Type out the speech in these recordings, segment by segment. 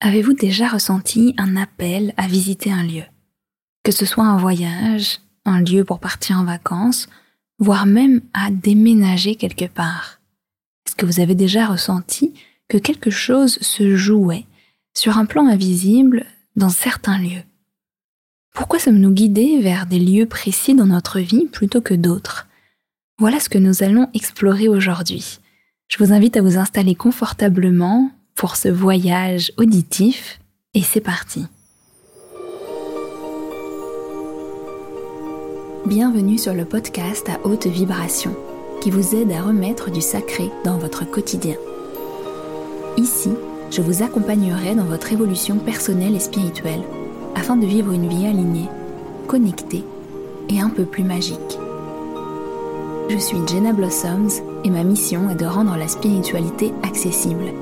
Avez-vous déjà ressenti un appel à visiter un lieu? Que ce soit un voyage, un lieu pour partir en vacances, voire même à déménager quelque part? Est-ce que vous avez déjà ressenti que quelque chose se jouait sur un plan invisible dans certains lieux? Pourquoi sommes-nous guidés vers des lieux précis dans notre vie plutôt que d'autres? Voilà ce que nous allons explorer aujourd'hui. Je vous invite à vous installer confortablement pour ce voyage auditif et c'est parti. Bienvenue sur le podcast à haute vibration qui vous aide à remettre du sacré dans votre quotidien. Ici, je vous accompagnerai dans votre évolution personnelle et spirituelle afin de vivre une vie alignée, connectée et un peu plus magique. Je suis Jenna Blossoms et ma mission est de rendre la spiritualité accessible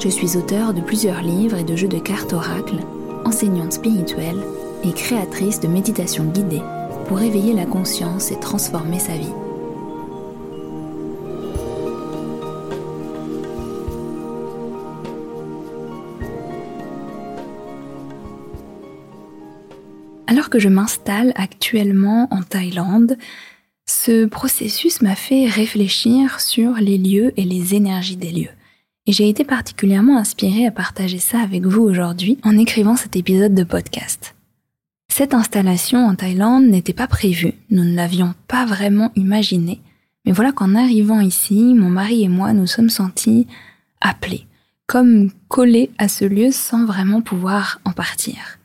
je suis auteur de plusieurs livres et de jeux de cartes oracles, enseignante spirituelle et créatrice de méditation guidée pour éveiller la conscience et transformer sa vie. Alors que je m'installe actuellement en Thaïlande, ce processus m'a fait réfléchir sur les lieux et les énergies des lieux. Et j'ai été particulièrement inspirée à partager ça avec vous aujourd'hui en écrivant cet épisode de podcast. Cette installation en Thaïlande n'était pas prévue, nous ne l'avions pas vraiment imaginée, mais voilà qu'en arrivant ici, mon mari et moi nous sommes sentis appelés, comme collés à ce lieu sans vraiment pouvoir en partir.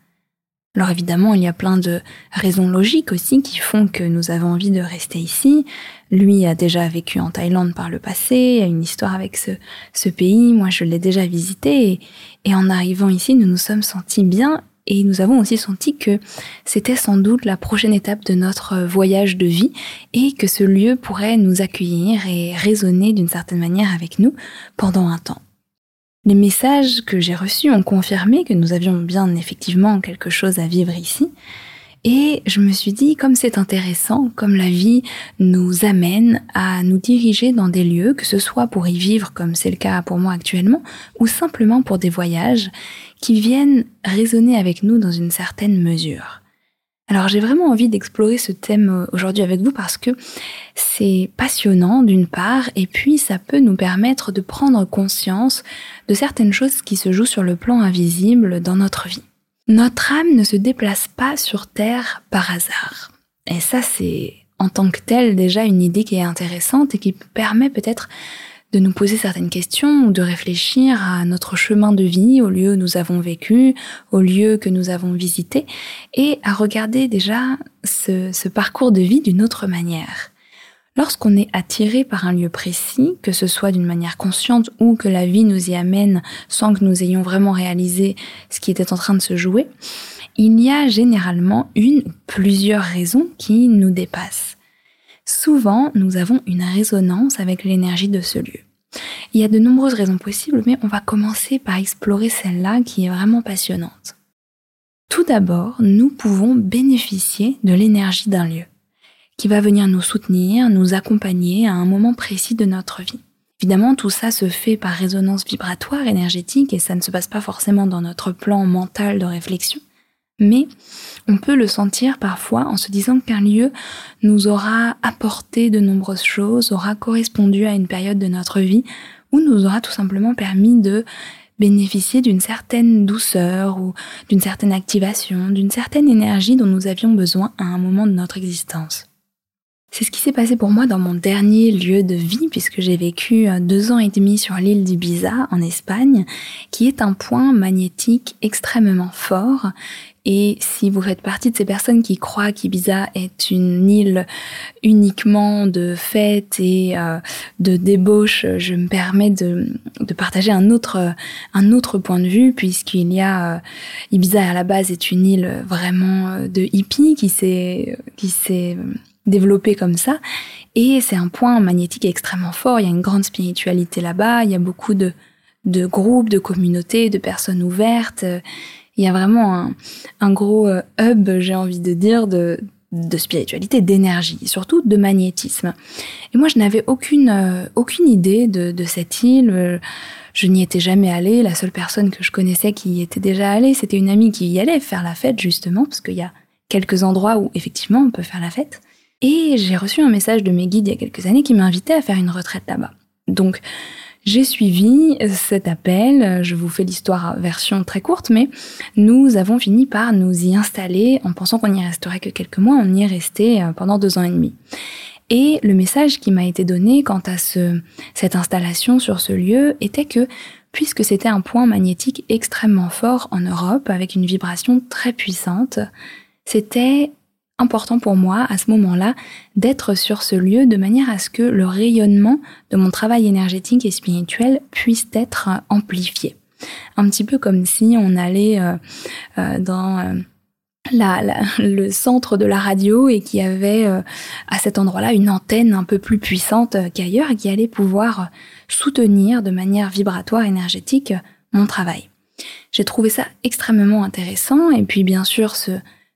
Alors évidemment, il y a plein de raisons logiques aussi qui font que nous avons envie de rester ici. Lui a déjà vécu en Thaïlande par le passé, a une histoire avec ce, ce pays, moi je l'ai déjà visité, et, en arrivant ici, nous nous sommes sentis bien et nous avons aussi senti que c'était sans doute la prochaine étape de notre voyage de vie et que ce lieu pourrait nous accueillir et résonner d'une certaine manière avec nous pendant un temps. Les messages que j'ai reçus ont confirmé que nous avions bien effectivement quelque chose à vivre ici. Et je me suis dit, comme c'est intéressant, comme la vie nous amène à nous diriger dans des lieux, que ce soit pour y vivre, comme c'est le cas pour moi actuellement, ou simplement pour des voyages qui viennent résonner avec nous dans une certaine mesure. Alors j'ai vraiment envie d'explorer ce thème euh, aujourd'hui avec vous parce que c'est passionnant d'une part et puis ça peut nous permettre de prendre conscience de certaines choses qui se jouent sur le plan invisible dans notre vie. Notre âme ne se déplace pas sur Terre par hasard. Et ça c'est en tant que tel déjà une idée qui est intéressante et qui permet peut-être de nous poser certaines questions ou de réfléchir à notre chemin de vie, au lieu où nous avons vécu, au lieu que nous avons visité, et à regarder déjà ce, ce parcours de vie d'une autre manière. Lorsqu'on est attiré par un lieu précis, que ce soit d'une manière consciente ou que la vie nous y amène sans que nous ayons vraiment réalisé ce qui était en train de se jouer, il y a généralement une ou plusieurs raisons qui nous dépassent souvent nous avons une résonance avec l'énergie de ce lieu. Il y a de nombreuses raisons possibles, mais on va commencer par explorer celle-là qui est vraiment passionnante. Tout d'abord, nous pouvons bénéficier de l'énergie d'un lieu, qui va venir nous soutenir, nous accompagner à un moment précis de notre vie. Évidemment, tout ça se fait par résonance vibratoire énergétique et ça ne se passe pas forcément dans notre plan mental de réflexion. Mais on peut le sentir parfois en se disant qu'un lieu nous aura apporté de nombreuses choses, aura correspondu à une période de notre vie ou nous aura tout simplement permis de bénéficier d'une certaine douceur ou d'une certaine activation, d'une certaine énergie dont nous avions besoin à un moment de notre existence. C'est ce qui s'est passé pour moi dans mon dernier lieu de vie, puisque j'ai vécu euh, deux ans et demi sur l'île d'Ibiza, en Espagne, qui est un point magnétique extrêmement fort. Et si vous faites partie de ces personnes qui croient qu'Ibiza est une île uniquement de fêtes et euh, de débauche, je me permets de, partager un autre, un autre point de vue, puisqu'il y a... Euh, Ibiza à la base est une île vraiment de hippie qui s'est... qui s'est développé comme ça. Et c'est un point magnétique extrêmement fort. Il y a une grande spiritualité là-bas. Il y a beaucoup de, de groupes, de communautés, de personnes ouvertes. Il y a vraiment un, gros euh, hub, j'ai envie de dire, de, spiritualité, d'énergie, surtout de magnétisme. Et moi, je n'avais aucune, euh, idée de, de, cette île. Je n'y étais jamais allée. La seule personne que je connaissais qui y était déjà allée, c'était une amie qui y allait faire la fête, justement, parce qu'il y a quelques endroits où, effectivement, on peut faire la fête. Et j'ai reçu un message de mes guides il y a quelques années qui m'invitait à faire une retraite là-bas. Donc, j'ai suivi cet appel, je vous fais l'histoire version très courte, mais nous avons fini par nous y installer en pensant qu'on n'y resterait que quelques mois, on y est resté euh, pendant deux ans et demi. Et le message qui m'a été donné quant à ce, cette installation sur ce lieu était que puisque c'était un point magnétique extrêmement fort en Europe, avec une vibration très puissante, c'était important pour moi à ce moment-là d'être sur ce lieu de manière à ce que le rayonnement de mon travail énergétique et spirituel puisse être amplifié. Un petit peu comme si on allait euh, euh, dans euh, le centre de la radio et qui avait à cet endroit-là une antenne un peu plus puissante qu'ailleurs qui allait pouvoir soutenir de manière vibratoire énergétique mon travail. J'ai trouvé ça extrêmement intéressant et puis bien sûr ce,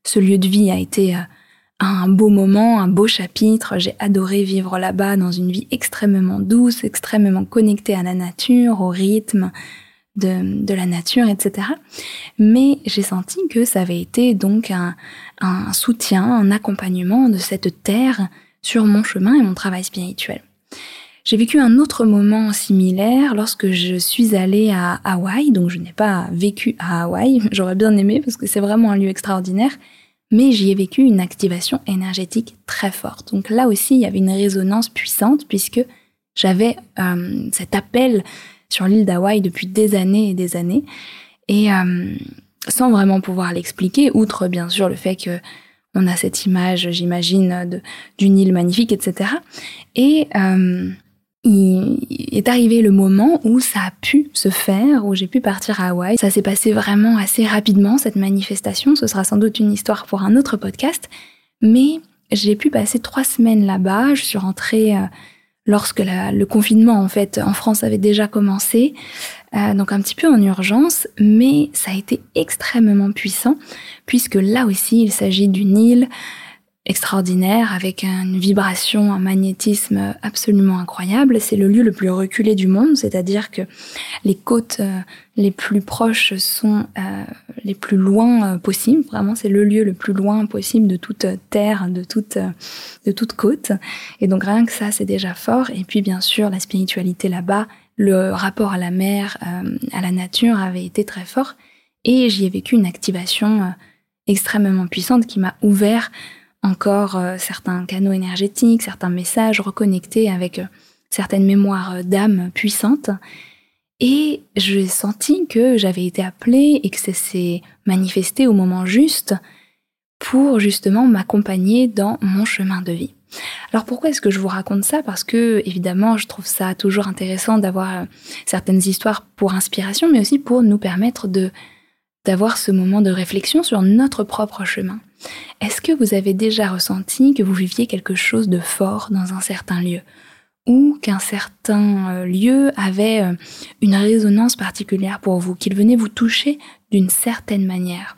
ce lieu de vie a été euh, un beau moment, un beau chapitre. J'ai adoré vivre là-bas dans une vie extrêmement douce, extrêmement connectée à la nature, au rythme de, la nature, etc. Mais j'ai senti que ça avait été donc un, un soutien, un accompagnement de cette terre sur mon chemin et mon travail spirituel. J'ai vécu un autre moment similaire lorsque je suis allée à Hawaï, donc je n'ai pas vécu à Hawaï, j'aurais bien aimé parce que c'est vraiment un lieu extraordinaire, mais j'y ai vécu une activation énergétique très forte. Donc là aussi, il y avait une résonance puissante puisque j'avais euh, cet appel sur l'île d'Hawaï depuis des années et des années, et euh, sans vraiment pouvoir l'expliquer, outre bien sûr le fait que on a cette image, j'imagine, d'une île magnifique, etc. Et il est arrivé le moment où ça a pu se faire, où j'ai pu partir à Hawaï. Ça s'est passé vraiment assez rapidement, cette manifestation. Ce sera sans doute une histoire pour un autre podcast. Mais j'ai pu passer trois semaines là-bas. Je suis rentrée euh, lorsque le confinement, en fait, en France avait déjà commencé. Euh, donc un petit peu en urgence, mais ça a été extrêmement puissant, puisque là aussi, il s'agit d'une île extraordinaire avec une vibration, un magnétisme absolument incroyable. C'est le lieu le plus reculé du monde, c'est-à-dire que les côtes euh, les plus proches sont euh, les plus loin euh, possibles. Vraiment, c'est le lieu le plus loin possible de toute terre, de toute de toute côte. Et donc rien que ça, c'est déjà fort. Et puis bien sûr, la spiritualité là-bas, le rapport à la mer, à la nature avait été très fort. Et j'y ai vécu une activation extrêmement puissante qui m'a ouvert encore euh, certains canaux énergétiques, certains messages reconnectés avec euh, certaines mémoires euh, d'âme puissantes. Et j'ai senti que j'avais été appelée et que ça s'est manifesté au moment juste pour justement m'accompagner dans mon chemin de vie. Alors pourquoi est-ce que je vous raconte ça? Parce que évidemment, je trouve ça toujours intéressant d'avoir certaines histoires pour inspiration, mais aussi pour nous permettre d'avoir ce moment de réflexion sur notre propre chemin. Est-ce que vous avez déjà ressenti que vous viviez quelque chose de fort dans un certain lieu ou qu'un certain euh, lieu avait euh, une résonance particulière pour vous, qu'il venait vous toucher d'une certaine manière?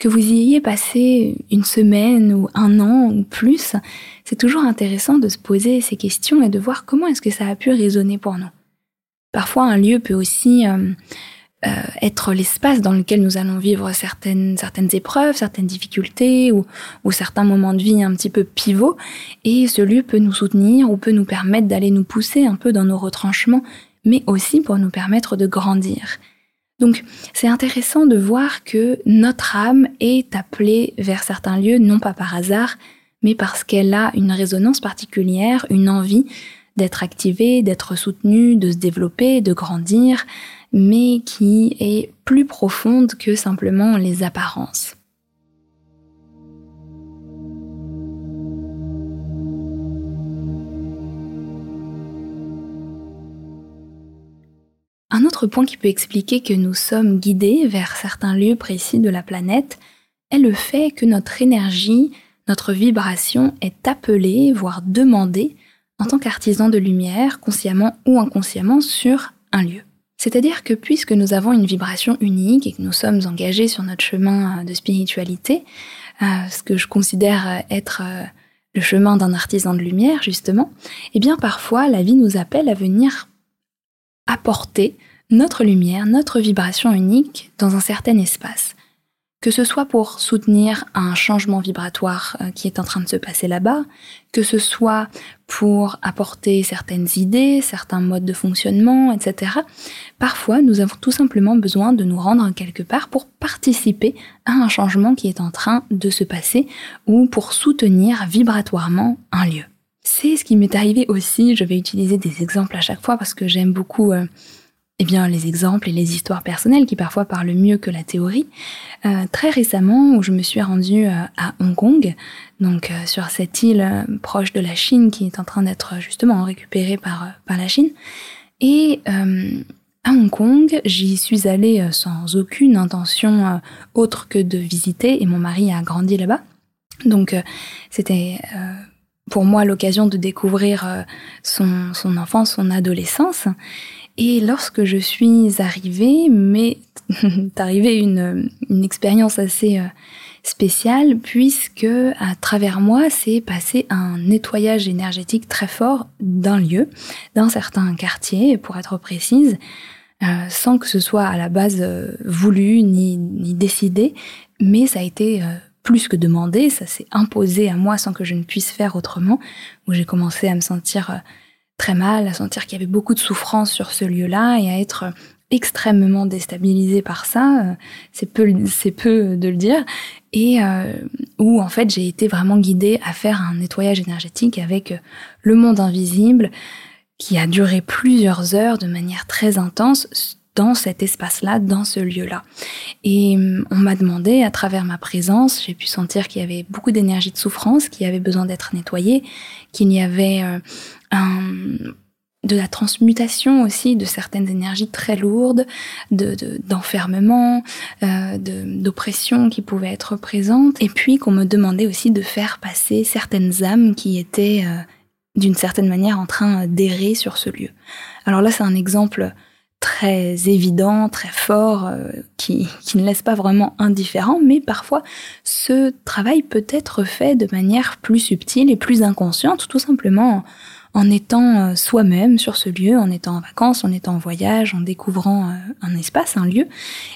Que vous y ayez passé une semaine ou un an ou plus, c'est toujours intéressant de se poser ces questions et de voir comment est-ce que ça a pu résonner pour nous. Parfois, un lieu peut aussi euh, euh, être l'espace dans lequel nous allons vivre certaines certaines épreuves, certaines difficultés ou, ou certains moments de vie un petit peu pivots. Et ce lieu peut nous soutenir ou peut nous permettre d'aller nous pousser un peu dans nos retranchements, mais aussi pour nous permettre de grandir. Donc c'est intéressant de voir que notre âme est appelée vers certains lieux, non pas par hasard, mais parce qu'elle a une résonance particulière, une envie d'être activée, d'être soutenue, de se développer, de grandir, mais qui est plus profonde que simplement les apparences. Un autre point qui peut expliquer que nous sommes guidés vers certains lieux précis de la planète est le fait que notre énergie, notre vibration est appelée, voire demandée, en tant qu'artisan de lumière, consciemment ou inconsciemment, sur un lieu. C'est-à-dire que puisque nous avons une vibration unique et que nous sommes engagés sur notre chemin euh, de spiritualité, ce que je considère être le chemin d'un artisan de lumière, justement, eh bien parfois la vie nous appelle à venir apporter notre lumière, notre vibration unique dans un certain espace que ce soit pour soutenir un changement vibratoire euh, qui est en train de se passer là-bas, que ce soit pour apporter certaines idées, certains modes de fonctionnement, etc. Parfois, nous avons tout simplement besoin de nous rendre quelque part pour participer à un changement qui est en train de se passer ou pour soutenir vibratoirement un lieu. C'est ce qui m'est arrivé aussi, je vais utiliser des exemples à chaque fois parce que j'aime beaucoup euh, eh bien, les exemples et les histoires personnelles qui parfois parlent mieux que la théorie. Euh, très récemment, où je me suis rendue euh, à Hong Kong, donc euh, sur cette île proche de la Chine qui est en train d'être justement récupérée par, par la Chine. Et à Hong Kong, j'y suis allée sans aucune intention autre que de visiter, et mon mari a grandi là-bas. Donc c'était pour moi l'occasion de découvrir son, son enfance, son adolescence. Et lorsque je suis arrivée, mais arrivée une, expérience assez euh, spéciale puisque à travers moi s'est passé un nettoyage énergétique très fort d'un lieu, d'un certain quartier, pour être précise, euh, sans que ce soit à la base euh, voulu ni, ni, décidé, mais ça a été plus que demandé, ça s'est imposé à moi sans que je ne puisse faire autrement, où j'ai commencé à me sentir très mal, à sentir qu'il y avait beaucoup de souffrance sur ce lieu-là et à être extrêmement déstabilisée par ça, euh, c'est peu, c'est peu de le dire, et euh, où en fait j'ai été vraiment guidée à faire un nettoyage énergétique avec euh, le monde invisible qui a duré plusieurs heures de manière très intense dans cet espace-là, dans ce lieu-là. Et on m'a demandé, à travers ma présence, j'ai pu sentir qu'il y avait beaucoup d'énergie de souffrance qui avait besoin d'être nettoyée, qu'il y avait de la transmutation aussi de certaines énergies très lourdes, d'enfermement, euh, de, d'oppression qui pouvaient être présentes, et puis qu'on me demandait aussi de faire passer certaines âmes qui étaient euh, d'une certaine manière en train d'errer sur ce lieu. Alors là, c'est un exemple très évident, très fort, euh, qui, qui, ne laisse pas vraiment indifférent, mais parfois ce travail peut être fait de manière plus subtile et plus inconsciente, tout simplement en étant euh, soi-même sur ce lieu, en étant en vacances, en étant en voyage, en découvrant euh, un espace, un lieu.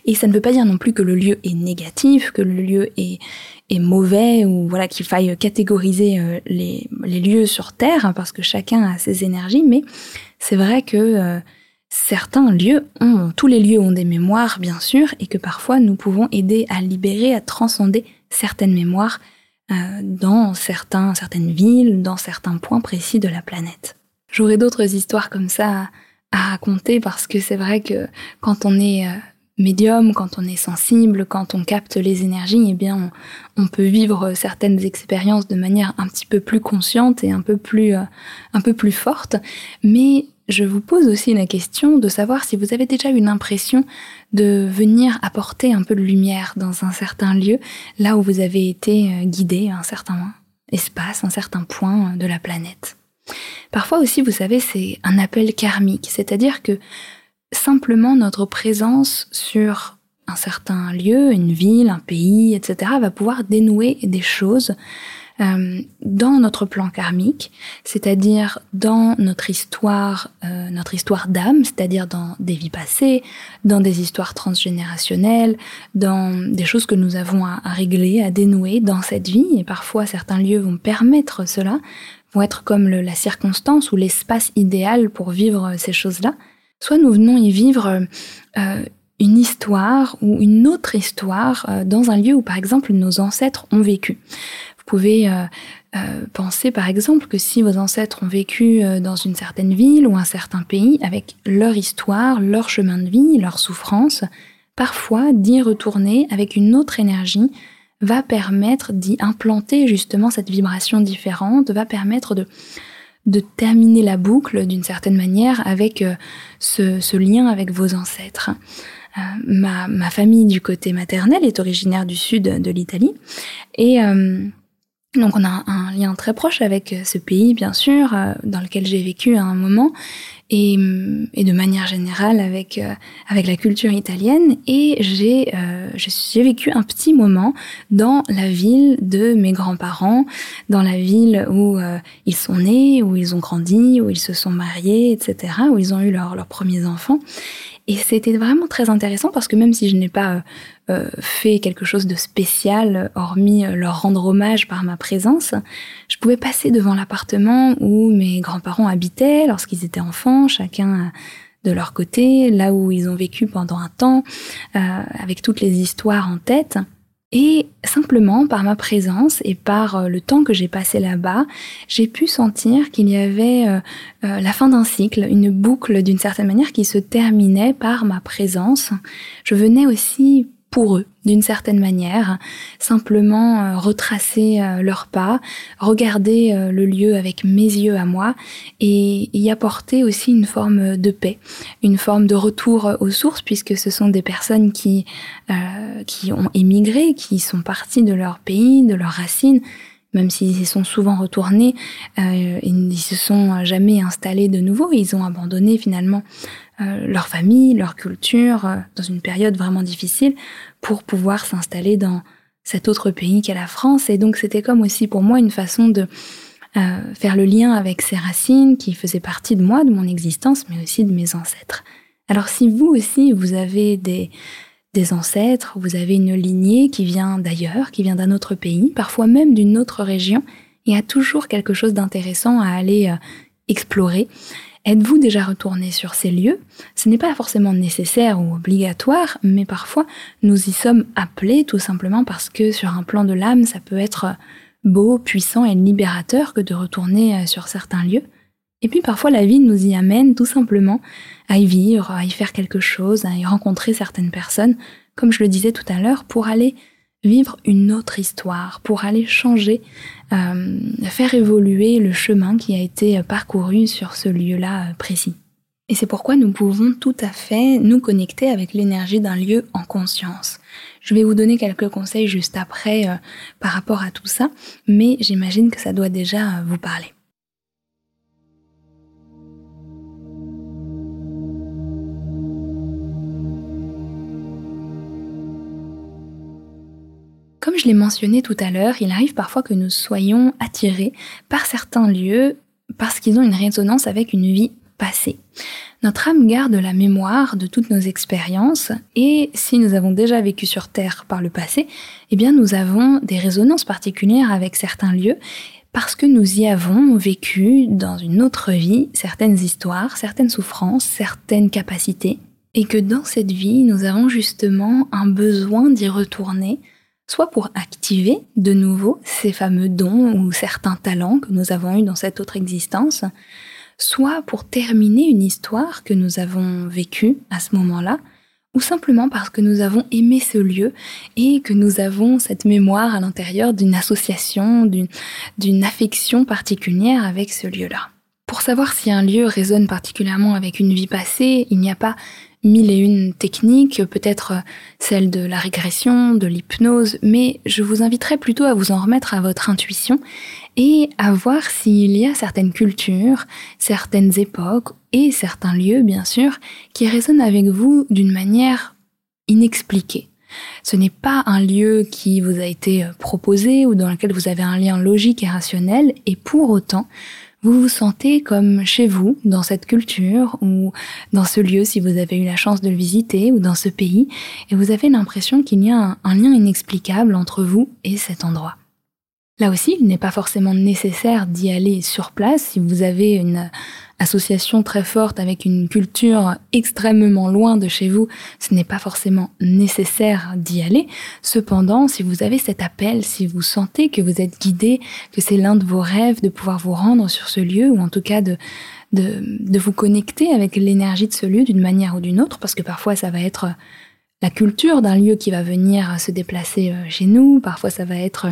Et ça ne veut pas dire non plus que le lieu est négatif, que le lieu est, mauvais ou voilà qu'il faille catégoriser euh, les, lieux sur Terre hein, parce que chacun a ses énergies. Mais c'est vrai que certains lieux ont, tous les lieux ont des mémoires bien sûr, et que parfois nous pouvons aider à libérer, à transcender certaines mémoires dans certains, certaines villes, dans certains points précis de la planète. J'aurais d'autres histoires comme ça à, raconter parce que c'est vrai que quand on est euh, médium, quand on est sensible, quand on capte les énergies, eh bien, on, peut vivre certaines expériences de manière un petit peu plus consciente et un peu plus, euh, un peu plus forte. Mais je vous pose aussi la question de savoir si vous avez déjà eu l'impression de venir apporter un peu de lumière dans un certain lieu, là où vous avez été euh, guidé à un certain espace, un certain point de la planète. Parfois aussi, vous savez, c'est un appel karmique, c'est-à-dire que simplement notre présence sur un certain lieu, une ville, un pays, etc., va pouvoir dénouer des choses euh, dans notre plan karmique, c'est-à-dire dans notre histoire, euh, notre histoire d'âme, c'est-à-dire dans des vies passées, dans des histoires transgénérationnelles, dans des choses que nous avons à, régler, à dénouer dans cette vie. Et parfois, certains lieux vont permettre cela, vont être comme la circonstance ou l'espace idéal pour vivre ces choses-là. Soit nous venons y vivre euh, une histoire ou une autre histoire dans un lieu où, par exemple, nos ancêtres ont vécu. Vous pouvez euh, euh, penser par exemple que si vos ancêtres ont vécu euh, dans une certaine ville ou un certain pays avec leur histoire, leur chemin de vie, leur souffrance, parfois d'y retourner avec une autre énergie va permettre d'y implanter justement cette vibration différente, va permettre de, de terminer la boucle d'une certaine manière avec ce, ce, lien avec vos ancêtres. ma, ma, famille du côté maternel est originaire du sud de l'Italie et donc on a un lien très proche avec euh, ce pays, bien sûr, euh, dans lequel j'ai vécu à un moment. Et, et de manière générale avec euh, avec la culture italienne. Et j'ai euh, j'ai vécu un petit moment dans la ville de mes grands-parents, dans la ville où euh, ils sont nés, où ils ont grandi, où ils se sont mariés, etc., où ils ont eu leurs leurs premiers enfants. Et c'était vraiment très intéressant parce que même si je n'ai pas euh, euh, fait quelque chose de spécial, hormis euh, leur rendre hommage par ma présence, je pouvais passer devant l'appartement où mes grands-parents habitaient lorsqu'ils étaient enfants, chacun de leur côté, là où ils ont vécu pendant un temps, avec toutes les histoires en tête. Et simplement par ma présence et par euh, le temps que j'ai passé là-bas, j'ai pu sentir qu'il y avait euh, euh, la fin d'un cycle, une boucle d'une certaine manière qui se terminait par ma présence. Je venais aussi pour eux, d'une certaine manière, simplement euh, retracer euh, leurs pas, regarder euh, le lieu avec mes yeux à moi et y apporter aussi une forme de paix, une forme de retour aux sources, puisque ce sont des personnes qui, qui ont émigré, qui sont parties de leur pays, de leurs racines, même s'ils y sont souvent retournés, euh, ils ne se sont jamais installés de nouveau, ils ont abandonné finalement euh, leur famille, leur culture, euh, dans une période vraiment difficile, pour pouvoir s'installer dans cet autre pays qu'est la France. Et donc c'était comme aussi pour moi une façon de euh, faire le lien avec ces racines qui faisaient partie de moi, de mon existence, mais aussi de mes ancêtres. Alors si vous aussi, vous avez des, des ancêtres, vous avez une lignée qui vient d'ailleurs, qui vient d'un autre pays, parfois même d'une autre région, il y a toujours quelque chose d'intéressant à aller explorer Êtes-vous déjà retourné sur ces lieux? Ce n'est pas forcément nécessaire ou obligatoire, mais parfois nous y sommes appelés tout simplement parce que sur un plan de l'âme, ça peut être beau, puissant et libérateur que de retourner euh, sur certains lieux. Et puis parfois la vie nous y amène tout simplement à y vivre, à y faire quelque chose, à y rencontrer certaines personnes, comme je le disais tout à l'heure, pour aller vivre une autre histoire, pour aller changer, euh, faire évoluer le chemin qui a été parcouru sur ce lieu-là précis. Et c'est pourquoi nous pouvons tout à fait nous connecter avec l'énergie d'un lieu en conscience. Je vais vous donner quelques conseils juste après euh, par rapport à tout ça, mais j'imagine que ça doit déjà vous parler. Je l'ai mentionné tout à l'heure, il arrive parfois que nous soyons attirés par certains lieux parce qu'ils ont une résonance avec une vie passée. Notre âme garde la mémoire de toutes nos expériences et si nous avons déjà vécu sur Terre par le passé, eh bien nous avons des résonances particulières avec certains lieux parce que nous y avons vécu dans une autre vie certaines histoires, certaines souffrances, certaines capacités et que dans cette vie nous avons justement un besoin d'y retourner soit pour activer de nouveau ces fameux dons ou certains talents que nous avons eus dans cette autre existence, soit pour terminer une histoire que nous avons vécue à ce moment-là, ou simplement parce que nous avons aimé ce lieu et que nous avons cette mémoire à l'intérieur d'une association, d'une affection particulière avec ce lieu-là. Pour savoir si un lieu résonne particulièrement avec une vie passée, il n'y a pas mille et une techniques, peut-être celle de la régression, de l'hypnose, mais je vous inviterai plutôt à vous en remettre à votre intuition et à voir s'il y a certaines cultures, certaines époques et certains lieux, bien sûr, qui résonnent avec vous d'une manière inexpliquée. Ce n'est pas un lieu qui vous a été proposé ou dans lequel vous avez un lien logique et rationnel, et pour autant, vous vous sentez comme chez vous, dans cette culture, ou dans ce lieu si vous avez eu la chance de le visiter, ou dans ce pays, et vous avez l'impression qu'il y a un, lien inexplicable entre vous et cet endroit. Là aussi, il n'est pas forcément nécessaire d'y aller sur place si vous avez une association très forte avec une culture extrêmement loin de chez vous, ce n'est pas forcément nécessaire d'y aller. Cependant, si vous avez cet appel, si vous sentez que vous êtes guidé, que c'est l'un de vos rêves de pouvoir vous rendre sur ce lieu, ou en tout cas de, de, de vous connecter avec l'énergie de ce lieu d'une manière ou d'une autre, parce que parfois ça va être la culture d'un lieu qui va venir se déplacer euh, chez nous. Parfois, ça va être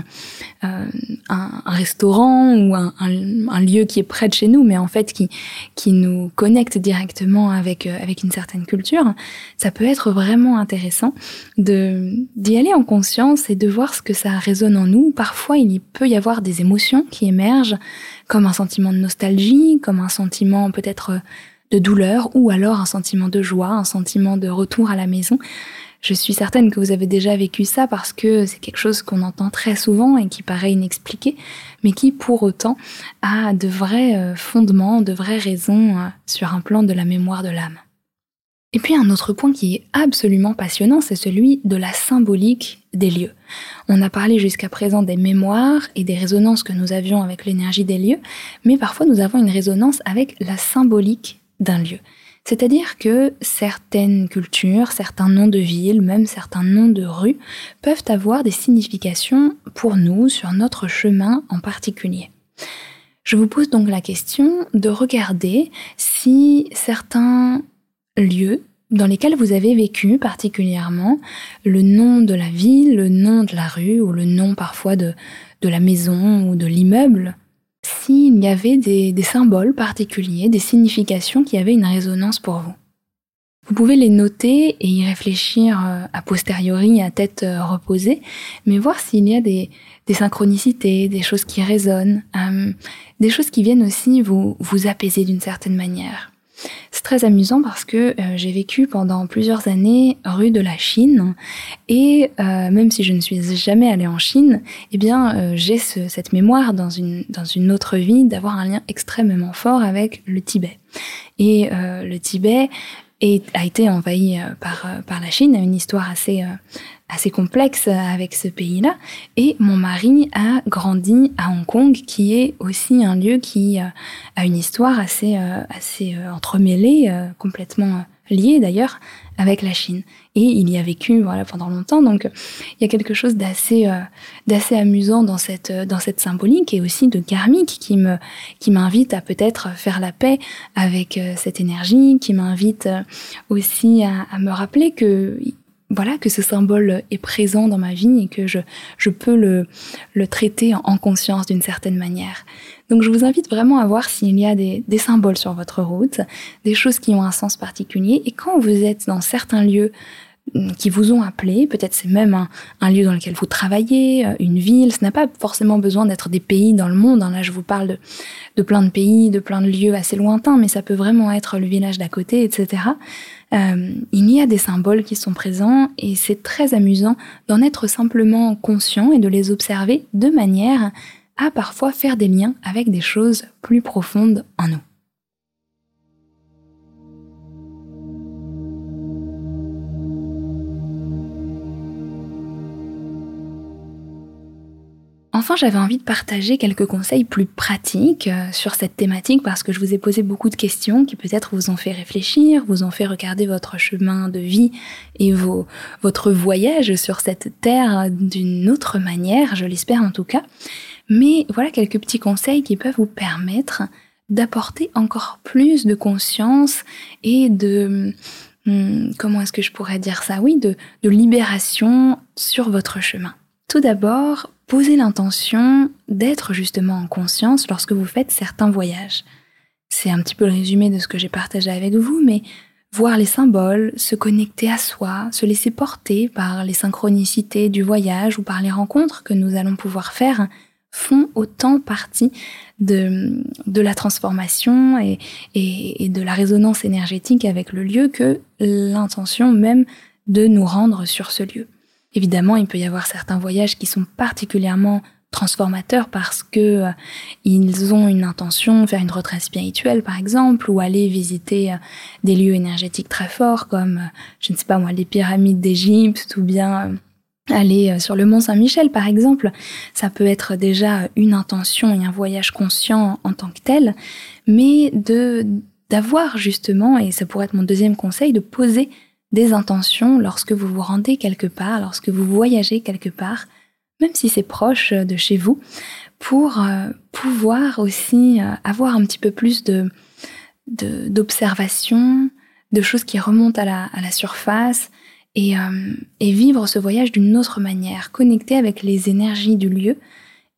euh, un, restaurant ou un, lieu qui est près de chez nous, mais en fait qui qui nous connecte directement avec euh, avec une certaine culture. Ça peut être vraiment intéressant de d'y aller en conscience et de voir ce que ça résonne en nous. Parfois, il peut y avoir des émotions qui émergent, comme un sentiment de nostalgie, comme un sentiment peut-être de douleur ou alors un sentiment de joie, un sentiment de retour à la maison. Je suis certaine que vous avez déjà vécu ça parce que c'est quelque chose qu'on entend très souvent et qui paraît inexpliqué, mais qui pour autant a de vrais euh, fondements, de vraies raisons euh, sur un plan de la mémoire de l'âme. Et puis un autre point qui est absolument passionnant, c'est celui de la symbolique des lieux. On a parlé jusqu'à présent des mémoires et des résonances que nous avions avec l'énergie des lieux, mais parfois nous avons une résonance avec la symbolique d'un lieu. C'est-à-dire que certaines cultures, certains noms de villes, même certains noms de rues peuvent avoir des significations pour nous sur notre chemin en particulier. Je vous pose donc la question de regarder si certains lieux dans lesquels vous avez vécu particulièrement, le nom de la ville, le nom de la rue ou le nom parfois de, de la maison ou de l'immeuble, s'il y avait des, symboles particuliers, des significations qui avaient une résonance pour vous. Vous pouvez les noter et y réfléchir euh, a posteriori à tête euh, reposée, mais voir s'il y a des, des synchronicités, des choses qui résonnent, euh, des choses qui viennent aussi vous, vous apaiser d'une certaine manière. C'est très amusant parce que euh, j'ai vécu pendant plusieurs années rue de la Chine et euh, même si je ne suis jamais allée en Chine, eh bien euh, j'ai cette mémoire dans une dans une autre vie d'avoir un lien extrêmement fort avec le Tibet. Et le Tibet a été envahi par par la Chine, a une histoire assez assez complexe avec ce pays-là. Et mon mari a grandi à Hong Kong, qui est aussi un lieu qui euh, a une histoire assez, euh, assez euh, entremêlée, complètement liée d'ailleurs avec la Chine. Et il y a vécu voilà pendant longtemps. Donc il y a quelque chose d'assez d'assez amusant dans cette dans cette symbolique et aussi de karmique qui me qui m'invite à peut-être faire la paix avec cette énergie, qui m'invite aussi à, à me rappeler que voilà que ce symbole est présent dans ma vie et que je, je peux le, le traiter en, conscience d'une certaine manière. Donc je vous invite vraiment à voir s'il y a des, des, symboles sur votre route, des choses qui ont un sens particulier. Et quand vous êtes dans certains lieux mm, qui vous ont appelé, peut-être c'est même un, un, lieu dans lequel vous travaillez, euh, une ville, ce n'a pas forcément besoin d'être des pays dans le monde. Hein. Là, je vous parle de, de plein de pays, de plein de lieux assez lointains, mais ça peut vraiment être le village d'à côté, etc. Euh, il y a des symboles qui sont présents et c'est très amusant d'en être simplement conscient et de les observer de manière à parfois faire des liens avec des choses plus profondes en nous. Enfin, j'avais envie de partager quelques conseils plus pratiques euh, sur cette thématique parce que je vous ai posé beaucoup de questions qui peut-être vous ont fait réfléchir, vous ont fait regarder votre chemin de vie et vos, votre voyage sur cette terre d'une autre manière, je l'espère en tout cas. Mais voilà quelques petits conseils qui peuvent vous permettre d'apporter encore plus de conscience et de hmm, comment est-ce que je pourrais dire ça? Oui, de, de libération sur votre chemin. Tout d'abord, posez l'intention d'être justement en conscience lorsque vous faites certains voyages. C'est un petit peu le résumé de ce que j'ai partagé avec vous, mais voir les symboles, se connecter à soi, se laisser porter par les synchronicités du voyage ou par les rencontres que nous allons pouvoir faire font autant partie de, la transformation et de la résonance énergétique avec le lieu que l'intention même de nous rendre sur ce lieu. Évidemment, il peut y avoir certains voyages qui sont particulièrement transformateurs parce que euh, ils ont une intention, faire une retraite spirituelle par exemple, ou aller visiter euh, des lieux énergétiques très forts comme, euh, je ne sais pas moi, les pyramides d'Égypte ou bien aller sur le mont Saint-Michel par exemple. Ça peut être déjà une intention et un voyage conscient en tant que tel, mais de d'avoir justement, et ça pourrait être mon deuxième conseil, de poser des intentions lorsque vous vous rendez quelque part, lorsque vous voyagez quelque part, même si c'est proche de chez vous, pour euh, pouvoir aussi euh, avoir un petit peu plus de d'observation, de, choses qui remontent à la, à la surface et, euh, et vivre ce voyage d'une autre manière, connecter avec les énergies du lieu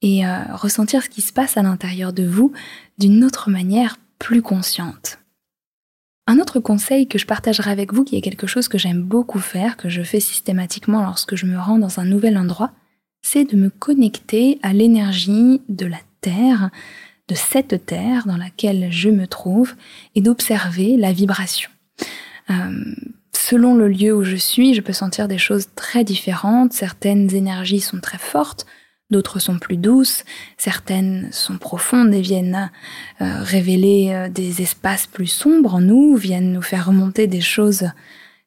et ressentir ce qui se passe à l'intérieur de vous d'une autre manière plus consciente. Un autre conseil que je partagerai avec vous, qui est quelque chose que j'aime beaucoup faire, que je fais systématiquement lorsque je me rends dans un nouvel endroit, c'est de me connecter à l'énergie de la Terre, de cette terre dans laquelle je me trouve et d'observer la vibration. Euh, selon le lieu où je suis, je peux sentir des choses très différentes. Certaines énergies sont très fortes, d'autres sont plus douces, certaines sont profondes et viennent euh, révéler euh, des espaces plus sombres en nous, viennent nous faire remonter des choses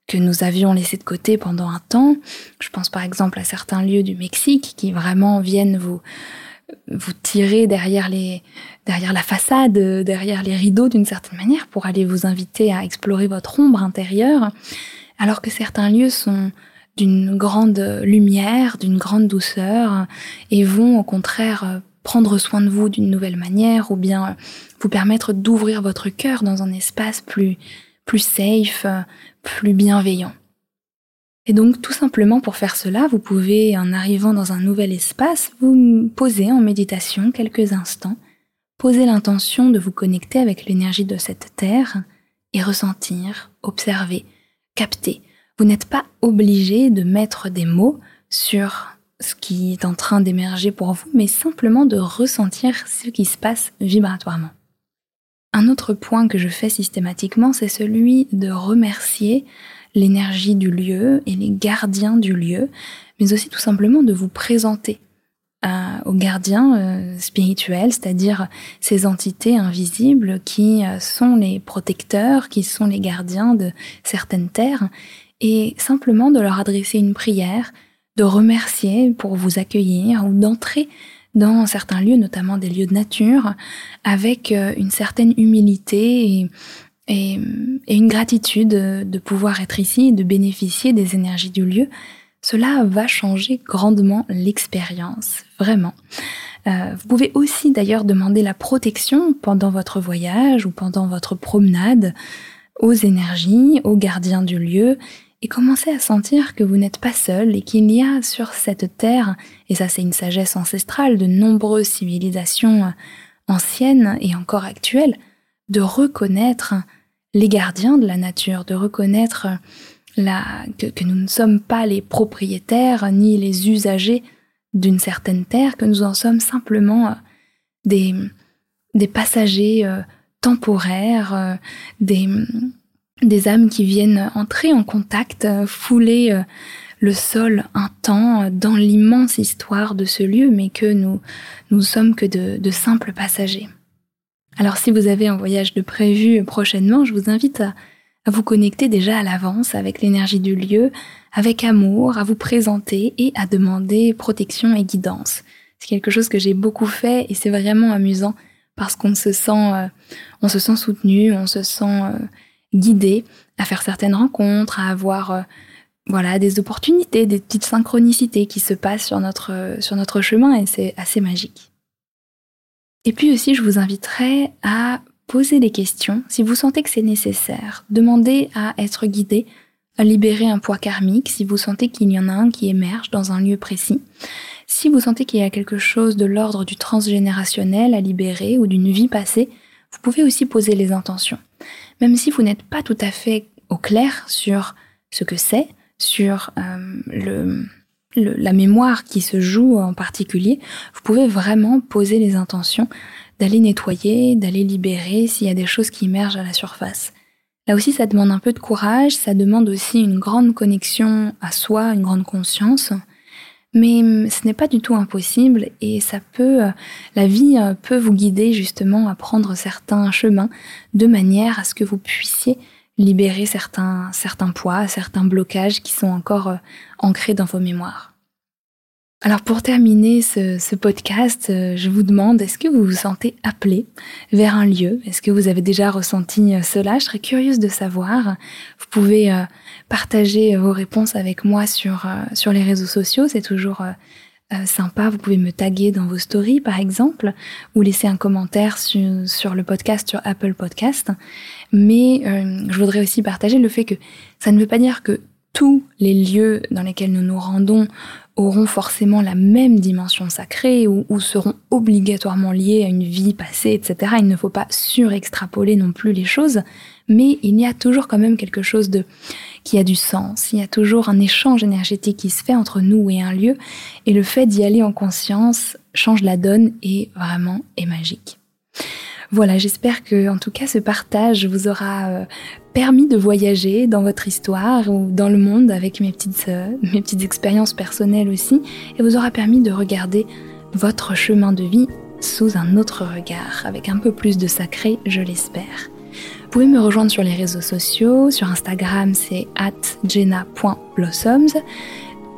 que nous avions laissées de côté pendant un temps. Je pense par exemple à certains lieux du Mexique qui vraiment viennent vous vous tirer derrière la façade, derrière les rideaux d'une certaine manière pour aller vous inviter à explorer votre ombre intérieure, alors que certains lieux sont d'une grande lumière, d'une grande douceur, et vont au contraire prendre soin de vous d'une nouvelle manière, ou bien vous permettre d'ouvrir votre cœur dans un espace plus, plus safe, plus bienveillant. Et donc tout simplement pour faire cela, vous pouvez, en arrivant dans un nouvel espace, vous poser en méditation quelques instants, poser l'intention de vous connecter avec l'énergie de cette terre et ressentir, observer, capter vous n'êtes pas obligé de mettre des mots sur ce qui est en train d'émerger pour vous, mais simplement de ressentir ce qui se passe vibratoirement. Un autre point que je fais systématiquement, c'est celui de remercier l'énergie du lieu et les gardiens du lieu, mais aussi tout simplement de vous présenter aux gardiens euh, spirituels, c'est-à-dire ces entités invisibles qui euh, sont les protecteurs, qui sont les gardiens de certaines terres et simplement de leur adresser une prière, de remercier pour vous accueillir ou d'entrer dans certains lieux, notamment des lieux de nature, avec euh, une certaine humilité et, une gratitude de pouvoir être ici et de bénéficier des énergies du lieu. Cela va changer grandement l'expérience, vraiment. Euh, vous pouvez aussi d'ailleurs demander la protection pendant votre voyage ou pendant votre promenade aux énergies, aux gardiens du lieu et commencez à sentir que vous n'êtes pas seul et qu'il y a sur cette terre, et ça c'est une sagesse ancestrale de nombreuses civilisations anciennes et encore actuelles, de reconnaître les gardiens de la nature, de reconnaître la, que, nous ne sommes pas les propriétaires ni les usagers d'une certaine terre, que nous en sommes simplement des, des passagers euh, temporaires, euh, des, des âmes qui viennent entrer en contact, euh, fouler euh, le sol un temps euh, dans l'immense histoire de ce lieu, mais que nous nous sommes que de, simples passagers. Alors si vous avez un voyage de prévu prochainement, je vous invite à, à vous connecter déjà à l'avance avec l'énergie du lieu, avec amour, à vous présenter et à demander protection et guidance. C'est quelque chose que j'ai beaucoup fait et c'est vraiment amusant parce qu'on se sent, on se sent soutenu, on se sent guider à faire certaines rencontres, à avoir euh, voilà des opportunités, des petites synchronicités qui se passent sur notre, sur notre chemin et c'est assez magique. Et puis aussi, je vous inviterai à poser des questions si vous sentez que c'est nécessaire. Demandez à être guidé, à libérer un poids karmique si vous sentez qu'il y en a un qui émerge dans un lieu précis. Si vous sentez qu'il y a quelque chose de l'ordre du transgénérationnel à libérer ou d'une vie passée, vous pouvez aussi poser les intentions. Même si vous n'êtes pas tout à fait au clair sur ce que c'est, sur euh, le, la mémoire qui se joue en particulier, vous pouvez vraiment poser les intentions d'aller nettoyer, d'aller libérer s'il y a des choses qui émergent à la surface. Là aussi, ça demande un peu de courage, ça demande aussi une grande connexion à soi, une grande conscience. Mais hum, ce n'est pas du tout impossible et ça peut, euh, la vie euh, peut vous guider justement à prendre certains chemins de manière à ce que vous puissiez libérer certains, certains poids, certains blocages qui sont encore euh, ancrés dans vos mémoires. Alors pour terminer ce, podcast, je vous demande, est-ce que vous vous sentez appelé vers un lieu? Est-ce que vous avez déjà ressenti cela? Je serais curieuse de savoir. Vous pouvez partager vos réponses avec moi sur, euh, les réseaux sociaux. C'est toujours euh, euh, sympa. Vous pouvez me taguer dans vos stories, par exemple, ou laisser un commentaire sur le podcast, sur Apple Podcast. Mais je voudrais aussi partager le fait que ça ne veut pas dire que tous les lieux dans lesquels nous nous rendons auront forcément la même dimension sacrée ou, seront obligatoirement liés à une vie passée, etc. Il ne faut pas surextrapoler non plus les choses, mais il y a toujours quand même quelque chose de qui a du sens. Il y a toujours un échange énergétique qui se fait entre nous et un lieu, et le fait d'y aller en conscience change la donne et vraiment est magique. Voilà, j'espère que en tout cas ce partage vous aura euh, permis de voyager dans votre histoire ou dans le monde avec mes petites, euh, mes petites expériences personnelles aussi et vous aura permis de regarder votre chemin de vie sous un autre regard, avec un peu plus de sacré, je l'espère. Vous pouvez me rejoindre sur les réseaux sociaux, sur Instagram c'est jenna.blossoms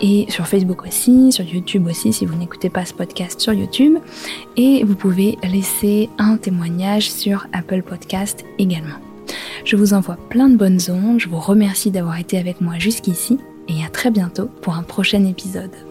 et sur Facebook aussi, sur YouTube aussi si vous n'écoutez pas ce podcast sur YouTube. Et vous pouvez laisser un témoignage sur Apple Podcast également. Je vous envoie plein de bonnes ondes, je vous remercie d'avoir été avec moi jusqu'ici et à très bientôt pour un prochain épisode.